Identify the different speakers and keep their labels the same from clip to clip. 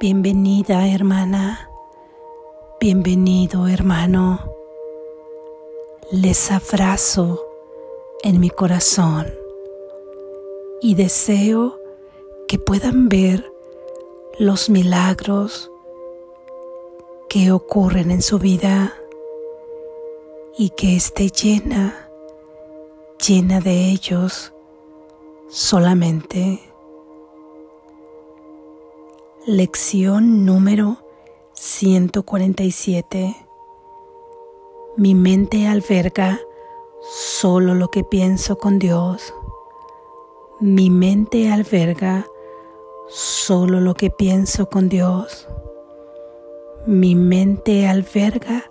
Speaker 1: Bienvenida hermana, bienvenido hermano. Les abrazo en mi corazón y deseo que puedan ver los milagros que ocurren en su vida y que esté llena, llena de ellos solamente. Lección número 147. Mi mente alberga solo lo que pienso con Dios. Mi mente alberga solo lo que pienso con Dios. Mi mente alberga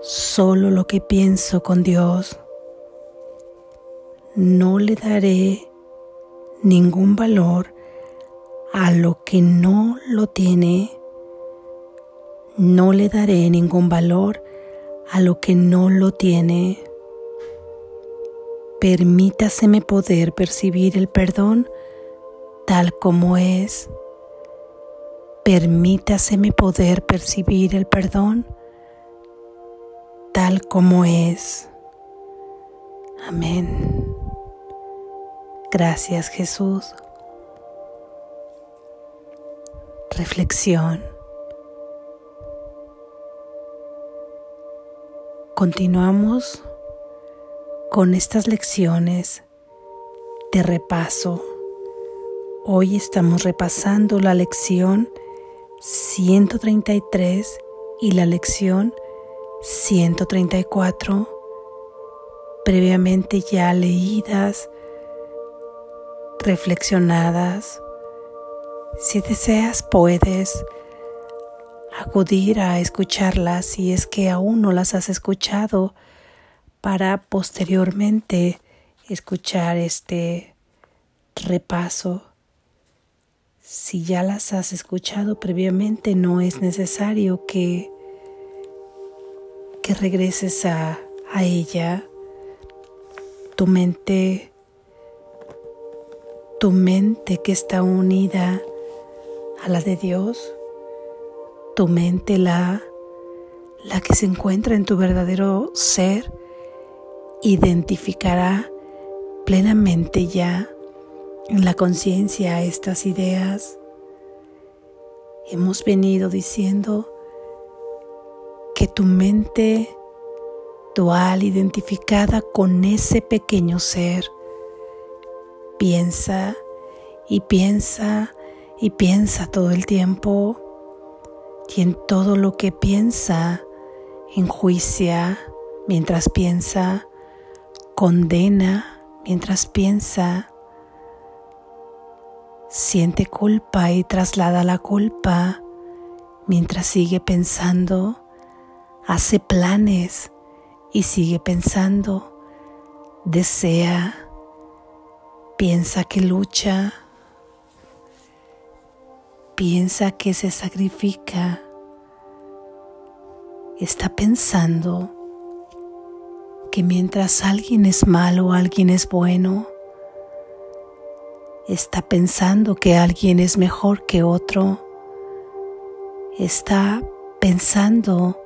Speaker 1: solo lo que pienso con Dios. No le daré ningún valor a lo que no lo tiene. No le daré ningún valor a lo que no lo tiene. Permítaseme poder percibir el perdón tal como es. Permítaseme poder percibir el perdón tal como es. Amén. Gracias Jesús. Reflexión. Continuamos con estas lecciones de repaso. Hoy estamos repasando la lección 133 y la lección 134, previamente ya leídas, reflexionadas si deseas, puedes acudir a escucharlas si es que aún no las has escuchado para posteriormente escuchar este repaso. Si ya las has escuchado previamente, no es necesario que, que regreses a, a ella. Tu mente, tu mente que está unida a la de Dios, tu mente, la, la que se encuentra en tu verdadero ser, identificará plenamente ya en la conciencia estas ideas. Hemos venido diciendo que tu mente dual identificada con ese pequeño ser piensa y piensa y piensa todo el tiempo y en todo lo que piensa, enjuicia mientras piensa, condena mientras piensa, siente culpa y traslada la culpa mientras sigue pensando, hace planes y sigue pensando, desea, piensa que lucha, piensa que se sacrifica, está pensando que mientras alguien es malo, alguien es bueno, está pensando que alguien es mejor que otro, está pensando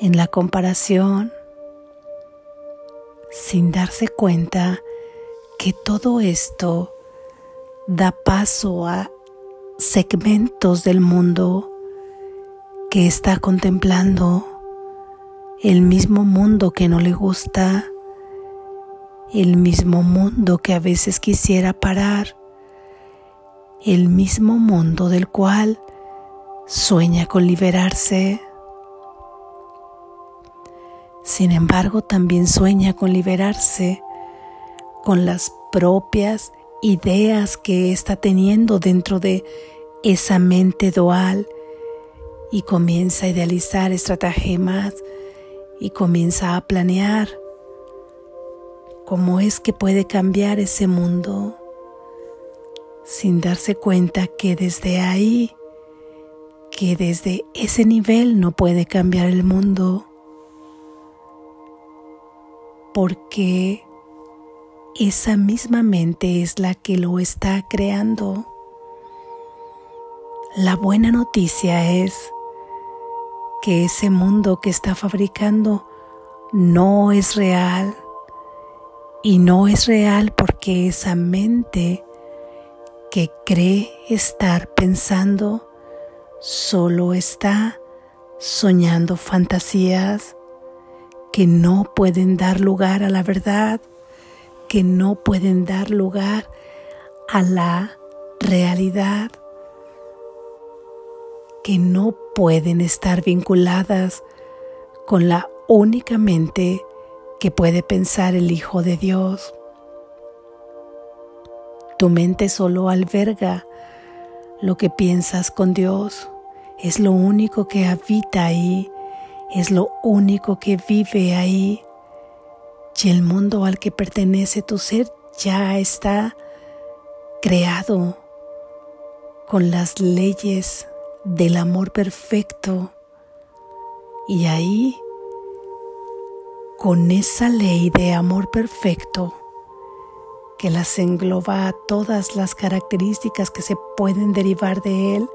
Speaker 1: en la comparación sin darse cuenta que todo esto da paso a segmentos del mundo que está contemplando, el mismo mundo que no le gusta, el mismo mundo que a veces quisiera parar, el mismo mundo del cual sueña con liberarse. Sin embargo, también sueña con liberarse con las propias ideas que está teniendo dentro de esa mente dual y comienza a idealizar estratagemas y comienza a planear cómo es que puede cambiar ese mundo sin darse cuenta que desde ahí, que desde ese nivel no puede cambiar el mundo, porque esa misma mente es la que lo está creando. La buena noticia es que ese mundo que está fabricando no es real y no es real porque esa mente que cree estar pensando solo está soñando fantasías que no pueden dar lugar a la verdad, que no pueden dar lugar a la realidad, que no pueden estar vinculadas con la única mente que puede pensar el Hijo de Dios. Tu mente solo alberga lo que piensas con Dios. Es lo único que habita ahí, es lo único que vive ahí. Y el mundo al que pertenece tu ser ya está creado con las leyes del amor perfecto. Y ahí, con esa ley de amor perfecto, que las engloba a todas las características que se pueden derivar de Él,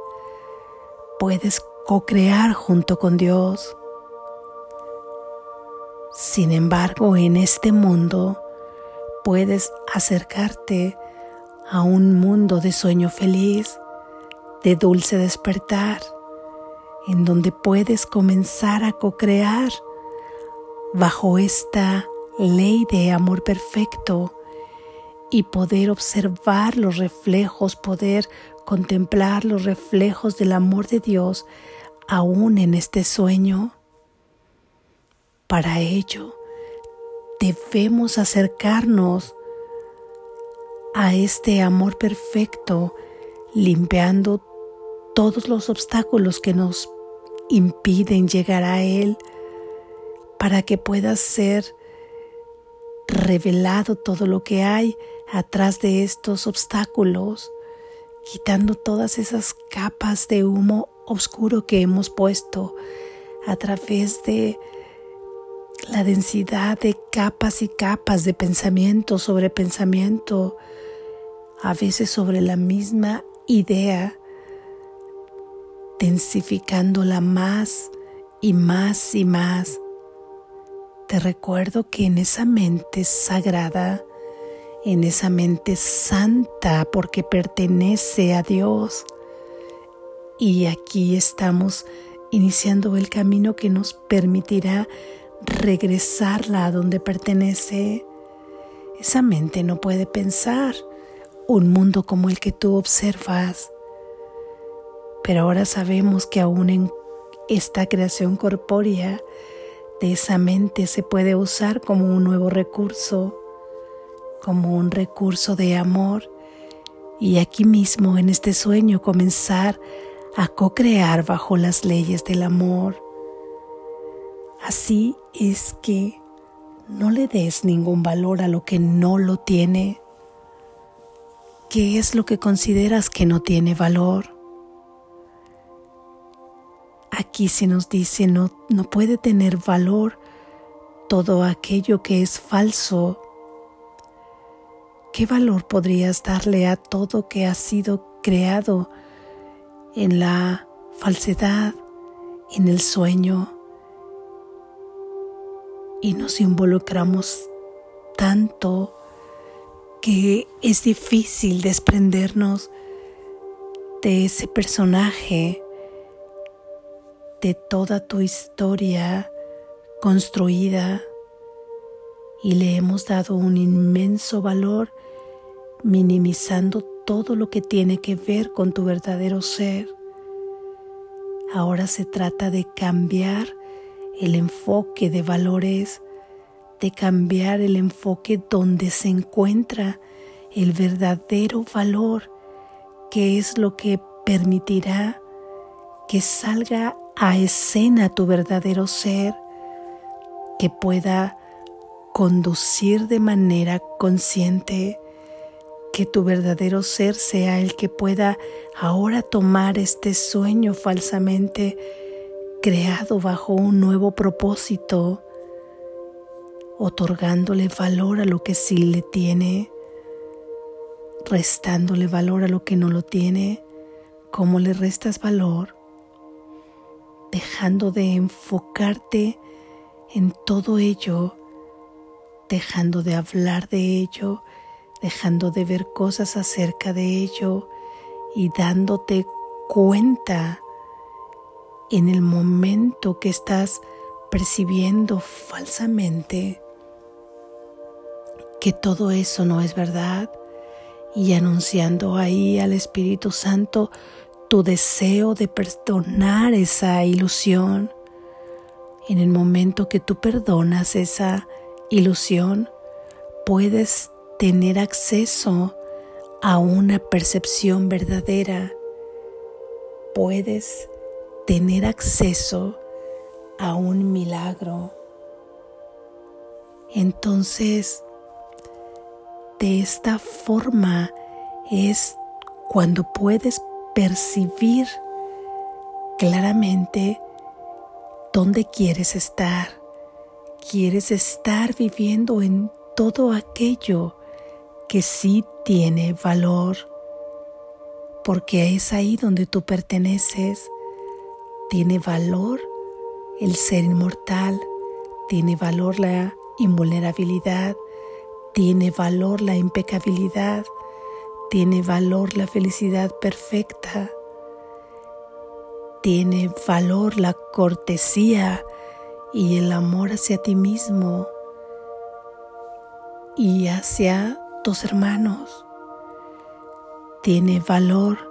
Speaker 1: puedes co-crear junto con Dios. Sin embargo, en este mundo puedes acercarte a un mundo de sueño feliz, de dulce despertar, en donde puedes comenzar a co-crear bajo esta ley de amor perfecto y poder observar los reflejos, poder contemplar los reflejos del amor de Dios aún en este sueño. Para ello, debemos acercarnos a este amor perfecto, limpiando todos los obstáculos que nos impiden llegar a Él, para que pueda ser revelado todo lo que hay atrás de estos obstáculos, quitando todas esas capas de humo oscuro que hemos puesto a través de la densidad de capas y capas de pensamiento sobre pensamiento, a veces sobre la misma idea, densificándola más y más y más. Te recuerdo que en esa mente sagrada en esa mente santa porque pertenece a Dios. Y aquí estamos iniciando el camino que nos permitirá regresarla a donde pertenece. Esa mente no puede pensar un mundo como el que tú observas. Pero ahora sabemos que aún en esta creación corpórea de esa mente se puede usar como un nuevo recurso como un recurso de amor y aquí mismo en este sueño comenzar a co-crear bajo las leyes del amor. Así es que no le des ningún valor a lo que no lo tiene. ¿Qué es lo que consideras que no tiene valor? Aquí se nos dice no, no puede tener valor todo aquello que es falso ¿Qué valor podrías darle a todo que ha sido creado en la falsedad, en el sueño? Y nos involucramos tanto que es difícil desprendernos de ese personaje, de toda tu historia construida y le hemos dado un inmenso valor minimizando todo lo que tiene que ver con tu verdadero ser. Ahora se trata de cambiar el enfoque de valores, de cambiar el enfoque donde se encuentra el verdadero valor, que es lo que permitirá que salga a escena tu verdadero ser, que pueda conducir de manera consciente, que tu verdadero ser sea el que pueda ahora tomar este sueño falsamente creado bajo un nuevo propósito, otorgándole valor a lo que sí le tiene, restándole valor a lo que no lo tiene, cómo le restas valor, dejando de enfocarte en todo ello, dejando de hablar de ello, dejando de ver cosas acerca de ello y dándote cuenta en el momento que estás percibiendo falsamente que todo eso no es verdad y anunciando ahí al Espíritu Santo tu deseo de perdonar esa ilusión. En el momento que tú perdonas esa ilusión, puedes tener acceso a una percepción verdadera. Puedes tener acceso a un milagro. Entonces, de esta forma es cuando puedes percibir claramente dónde quieres estar. Quieres estar viviendo en todo aquello que sí tiene valor, porque es ahí donde tú perteneces. Tiene valor el ser inmortal, tiene valor la invulnerabilidad, tiene valor la impecabilidad, tiene valor la felicidad perfecta, tiene valor la cortesía y el amor hacia ti mismo y hacia tus hermanos. Tiene valor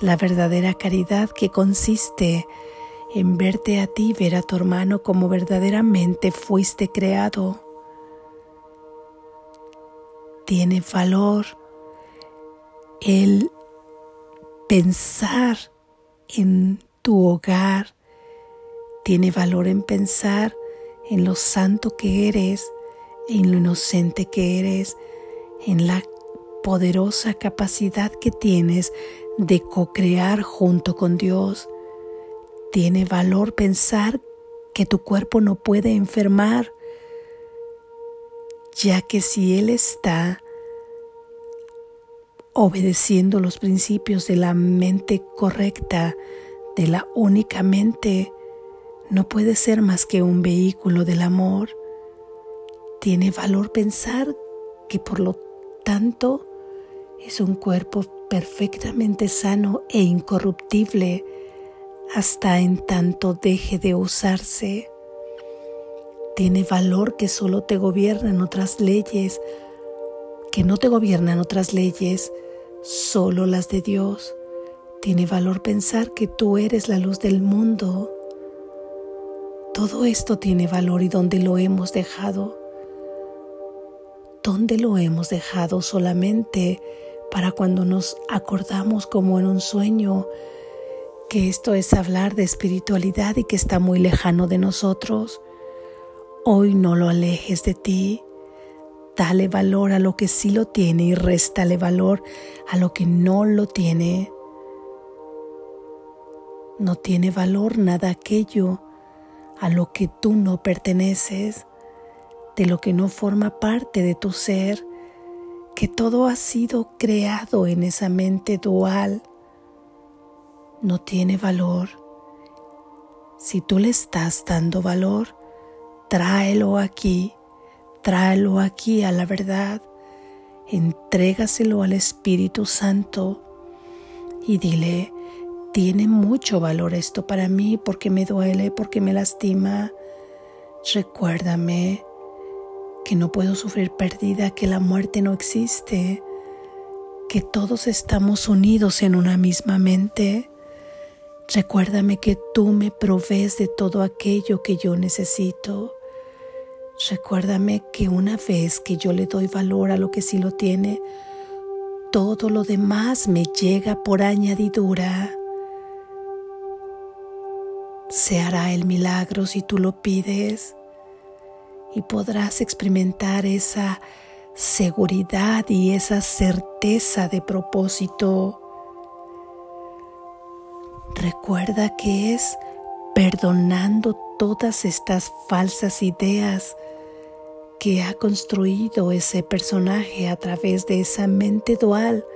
Speaker 1: la verdadera caridad que consiste en verte a ti, ver a tu hermano como verdaderamente fuiste creado. Tiene valor el pensar en tu hogar, tiene valor en pensar en lo santo que eres, en lo inocente que eres, en la poderosa capacidad que tienes de co-crear junto con Dios. Tiene valor pensar que tu cuerpo no puede enfermar, ya que si Él está obedeciendo los principios de la mente correcta, de la única mente, no puede ser más que un vehículo del amor. Tiene valor pensar que por lo tanto es un cuerpo perfectamente sano e incorruptible hasta en tanto deje de usarse. Tiene valor que solo te gobiernan otras leyes, que no te gobiernan otras leyes, solo las de Dios. Tiene valor pensar que tú eres la luz del mundo. Todo esto tiene valor y dónde lo hemos dejado. ¿Dónde lo hemos dejado solamente para cuando nos acordamos como en un sueño que esto es hablar de espiritualidad y que está muy lejano de nosotros? Hoy no lo alejes de ti. Dale valor a lo que sí lo tiene y réstale valor a lo que no lo tiene. No tiene valor nada aquello a lo que tú no perteneces, de lo que no forma parte de tu ser, que todo ha sido creado en esa mente dual. No tiene valor. Si tú le estás dando valor, tráelo aquí, tráelo aquí a la verdad, entrégaselo al Espíritu Santo y dile, tiene mucho valor esto para mí porque me duele, porque me lastima. Recuérdame que no puedo sufrir pérdida, que la muerte no existe, que todos estamos unidos en una misma mente. Recuérdame que tú me provees de todo aquello que yo necesito. Recuérdame que una vez que yo le doy valor a lo que sí lo tiene, todo lo demás me llega por añadidura. Se hará el milagro si tú lo pides y podrás experimentar esa seguridad y esa certeza de propósito. Recuerda que es perdonando todas estas falsas ideas que ha construido ese personaje a través de esa mente dual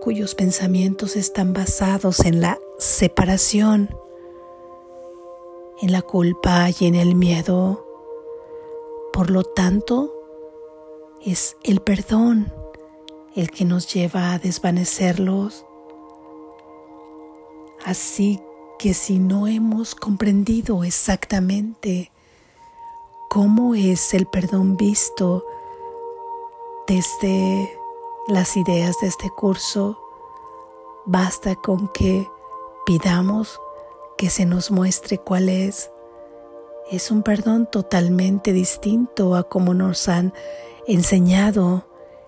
Speaker 1: cuyos pensamientos están basados en la separación, en la culpa y en el miedo. Por lo tanto, es el perdón el que nos lleva a desvanecerlos. Así que si no hemos comprendido exactamente cómo es el perdón visto desde las ideas de este curso, basta con que pidamos que se nos muestre cuál es. Es un perdón totalmente distinto a como nos han enseñado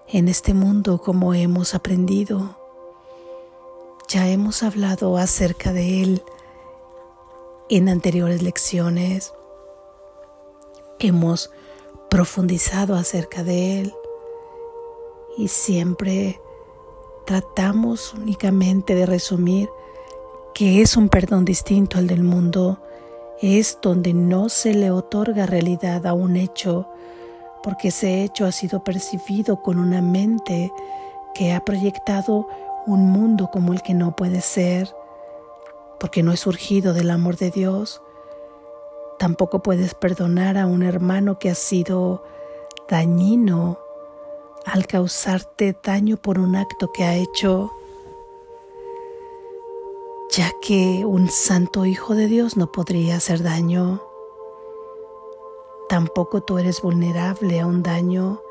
Speaker 1: en este mundo, como hemos aprendido. Ya hemos hablado acerca de él en anteriores lecciones. Hemos profundizado acerca de él y siempre tratamos únicamente de resumir que es un perdón distinto al del mundo, es donde no se le otorga realidad a un hecho, porque ese hecho ha sido percibido con una mente que ha proyectado un mundo como el que no puede ser, porque no es surgido del amor de Dios. Tampoco puedes perdonar a un hermano que ha sido dañino al causarte daño por un acto que ha hecho, ya que un santo hijo de Dios no podría hacer daño. Tampoco tú eres vulnerable a un daño,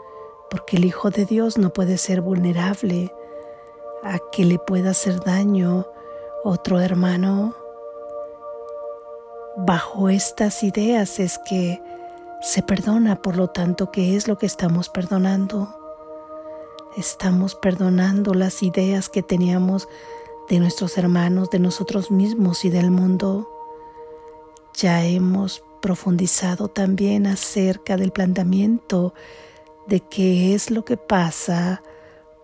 Speaker 1: porque el Hijo de Dios no puede ser vulnerable a que le pueda hacer daño otro hermano. Bajo estas ideas es que se perdona, por lo tanto, ¿qué es lo que estamos perdonando? Estamos perdonando las ideas que teníamos de nuestros hermanos, de nosotros mismos y del mundo. Ya hemos profundizado también acerca del planteamiento de qué es lo que pasa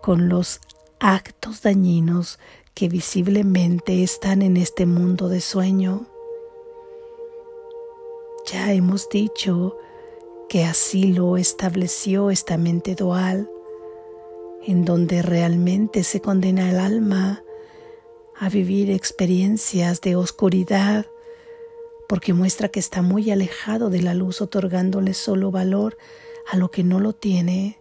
Speaker 1: con los actos dañinos que visiblemente están en este mundo de sueño. Ya hemos dicho que así lo estableció esta mente dual en donde realmente se condena el alma a vivir experiencias de oscuridad, porque muestra que está muy alejado de la luz, otorgándole solo valor a lo que no lo tiene.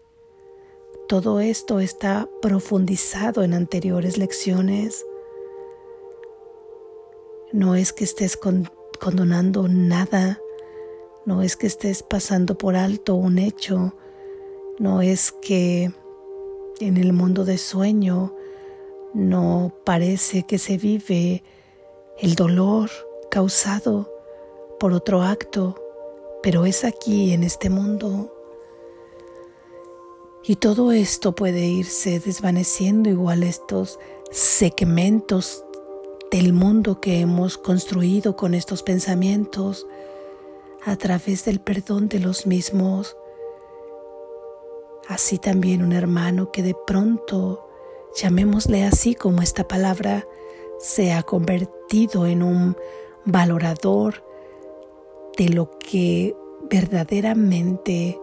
Speaker 1: Todo esto está profundizado en anteriores lecciones. No es que estés condonando nada, no es que estés pasando por alto un hecho, no es que en el mundo de sueño no parece que se vive el dolor causado por otro acto, pero es aquí en este mundo. Y todo esto puede irse desvaneciendo igual estos segmentos del mundo que hemos construido con estos pensamientos a través del perdón de los mismos Así también un hermano que de pronto, llamémosle así como esta palabra, se ha convertido en un valorador de lo que verdaderamente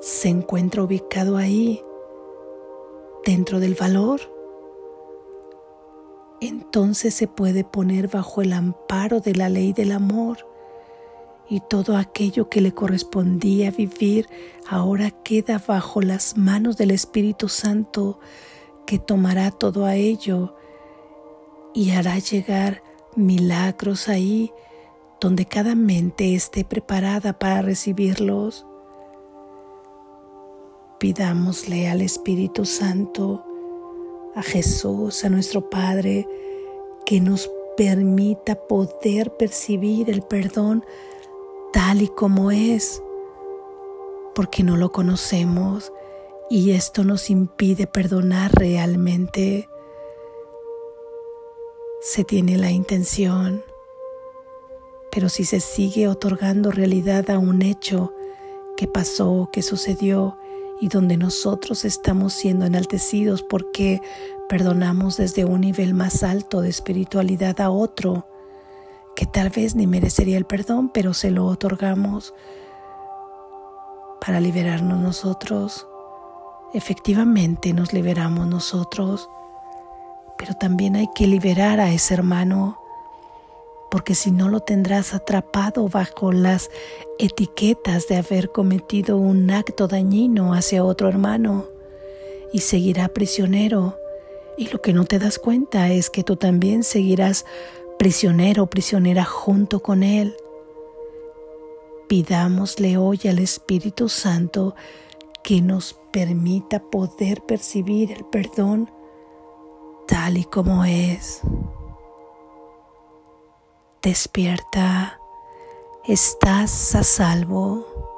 Speaker 1: se encuentra ubicado ahí, dentro del valor, entonces se puede poner bajo el amparo de la ley del amor y todo aquello que le correspondía vivir ahora queda bajo las manos del Espíritu Santo que tomará todo a ello y hará llegar milagros ahí donde cada mente esté preparada para recibirlos. Pidámosle al Espíritu Santo, a Jesús, a nuestro Padre, que nos permita poder percibir el perdón tal y como es, porque no lo conocemos y esto nos impide perdonar realmente. Se tiene la intención, pero si se sigue otorgando realidad a un hecho que pasó, que sucedió y donde nosotros estamos siendo enaltecidos porque perdonamos desde un nivel más alto de espiritualidad a otro, que tal vez ni merecería el perdón, pero se lo otorgamos para liberarnos nosotros. Efectivamente nos liberamos nosotros pero también hay que liberar a ese hermano, porque si no lo tendrás atrapado bajo las etiquetas de haber cometido un acto dañino hacia otro hermano y seguirá prisionero. Y lo que no te das cuenta es que tú también seguirás prisionero o prisionera junto con él. Pidámosle hoy al Espíritu Santo que nos permita poder percibir el perdón tal y como es. Despierta, estás a salvo.